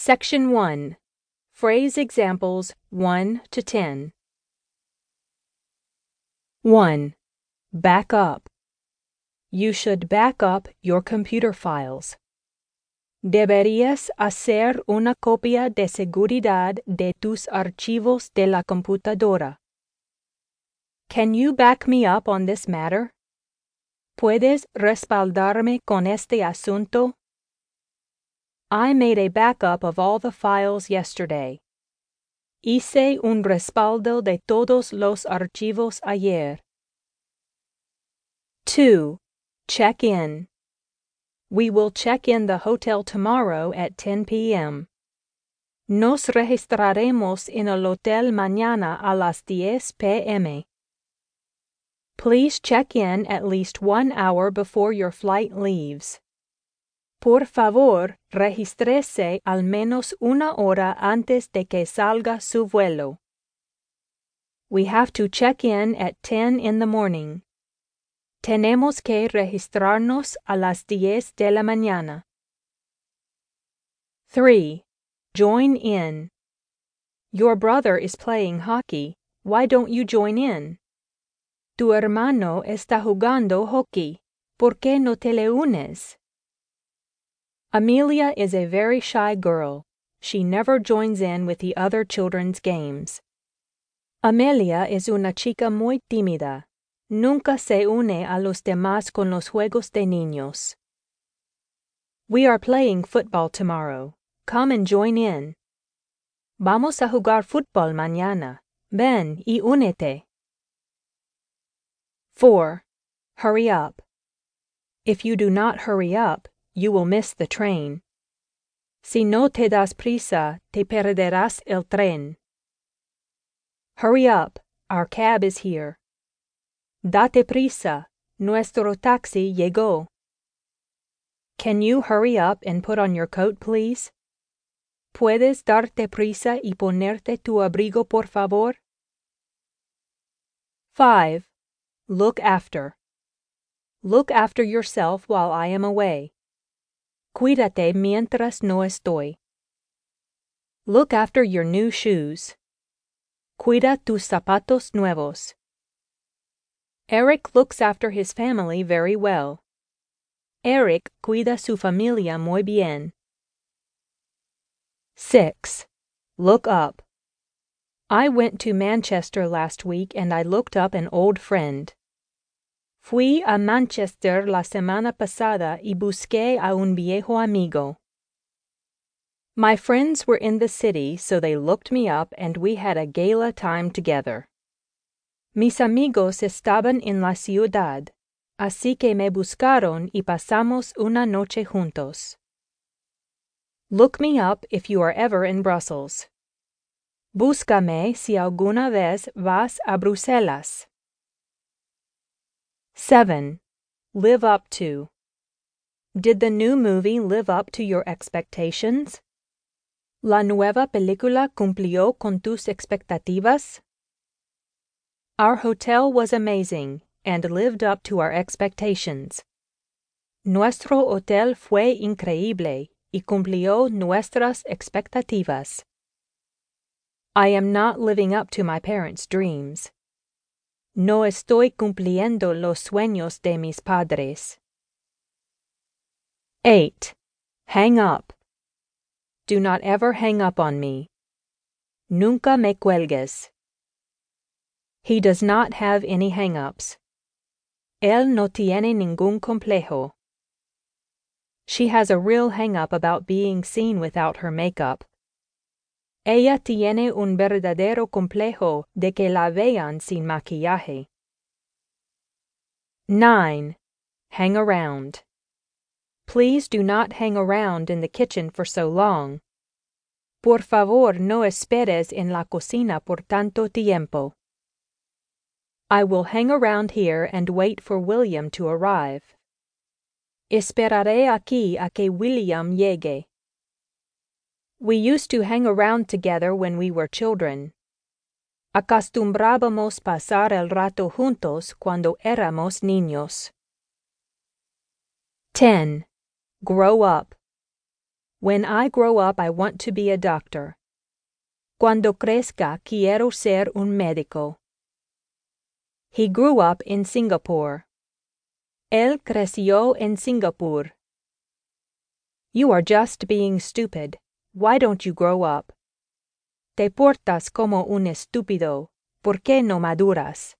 Section 1 Phrase examples 1 to 10. 1. Back up. You should back up your computer files. Deberías hacer una copia de seguridad de tus archivos de la computadora. Can you back me up on this matter? ¿Puedes respaldarme con este asunto? I made a backup of all the files yesterday. Hice un respaldo de todos los archivos ayer. 2. Check in. We will check in the hotel tomorrow at 10 p.m. Nos registraremos en el hotel mañana a las 10 p.m. Please check in at least one hour before your flight leaves. Por favor, regístrese al menos una hora antes de que salga su vuelo. We have to check in at 10 in the morning. Tenemos que registrarnos a las 10 de la mañana. 3. Join in. Your brother is playing hockey. Why don't you join in? Tu hermano está jugando hockey. ¿Por qué no te le unes? Amelia is a very shy girl. She never joins in with the other children's games. Amelia es una chica muy tímida. Nunca se une a los demás con los juegos de niños. We are playing football tomorrow. Come and join in. Vamos a jugar fútbol mañana. Ven y únete. 4. Hurry up. If you do not hurry up, you will miss the train. Si no te das prisa, te perderás el tren. Hurry up, our cab is here. Date prisa, nuestro taxi llegó. Can you hurry up and put on your coat, please? ¿Puedes darte prisa y ponerte tu abrigo, por favor? 5. Look after. Look after yourself while I am away. Cuídate mientras no estoy. Look after your new shoes. Cuida tus zapatos nuevos. Eric looks after his family very well. Eric cuida su familia muy bien. 6. Look up. I went to Manchester last week and I looked up an old friend. Fui a Manchester la semana pasada y busqué a un viejo amigo. My friends were in the city, so they looked me up and we had a gala time together. Mis amigos estaban en la ciudad, así que me buscaron y pasamos una noche juntos. Look me up if you are ever in Brussels. Búscame si alguna vez vas a Bruselas. 7. Live up to. Did the new movie live up to your expectations? ¿La nueva película cumplió con tus expectativas? Our hotel was amazing and lived up to our expectations. Nuestro hotel fue increíble y cumplió nuestras expectativas. I am not living up to my parents' dreams. No estoy cumpliendo los sueños de mis padres. 8. Hang up. Do not ever hang up on me. Nunca me cuelgues. He does not have any hang-ups. Él no tiene ningún complejo. She has a real hang-up about being seen without her makeup. Ella tiene un verdadero complejo de que la vean sin maquillaje. 9. Hang around. Please do not hang around in the kitchen for so long. Por favor, no esperes en la cocina por tanto tiempo. I will hang around here and wait for William to arrive. Esperaré aquí a que William llegue. We used to hang around together when we were children. Acostumbrábamos pasar el rato juntos cuando éramos niños. 10. Grow up. When I grow up I want to be a doctor. Cuando crezca quiero ser un médico. He grew up in Singapore. Él creció en Singapur. You are just being stupid. Why don't you grow up? Te portas como un estúpido. ¿Por qué no maduras?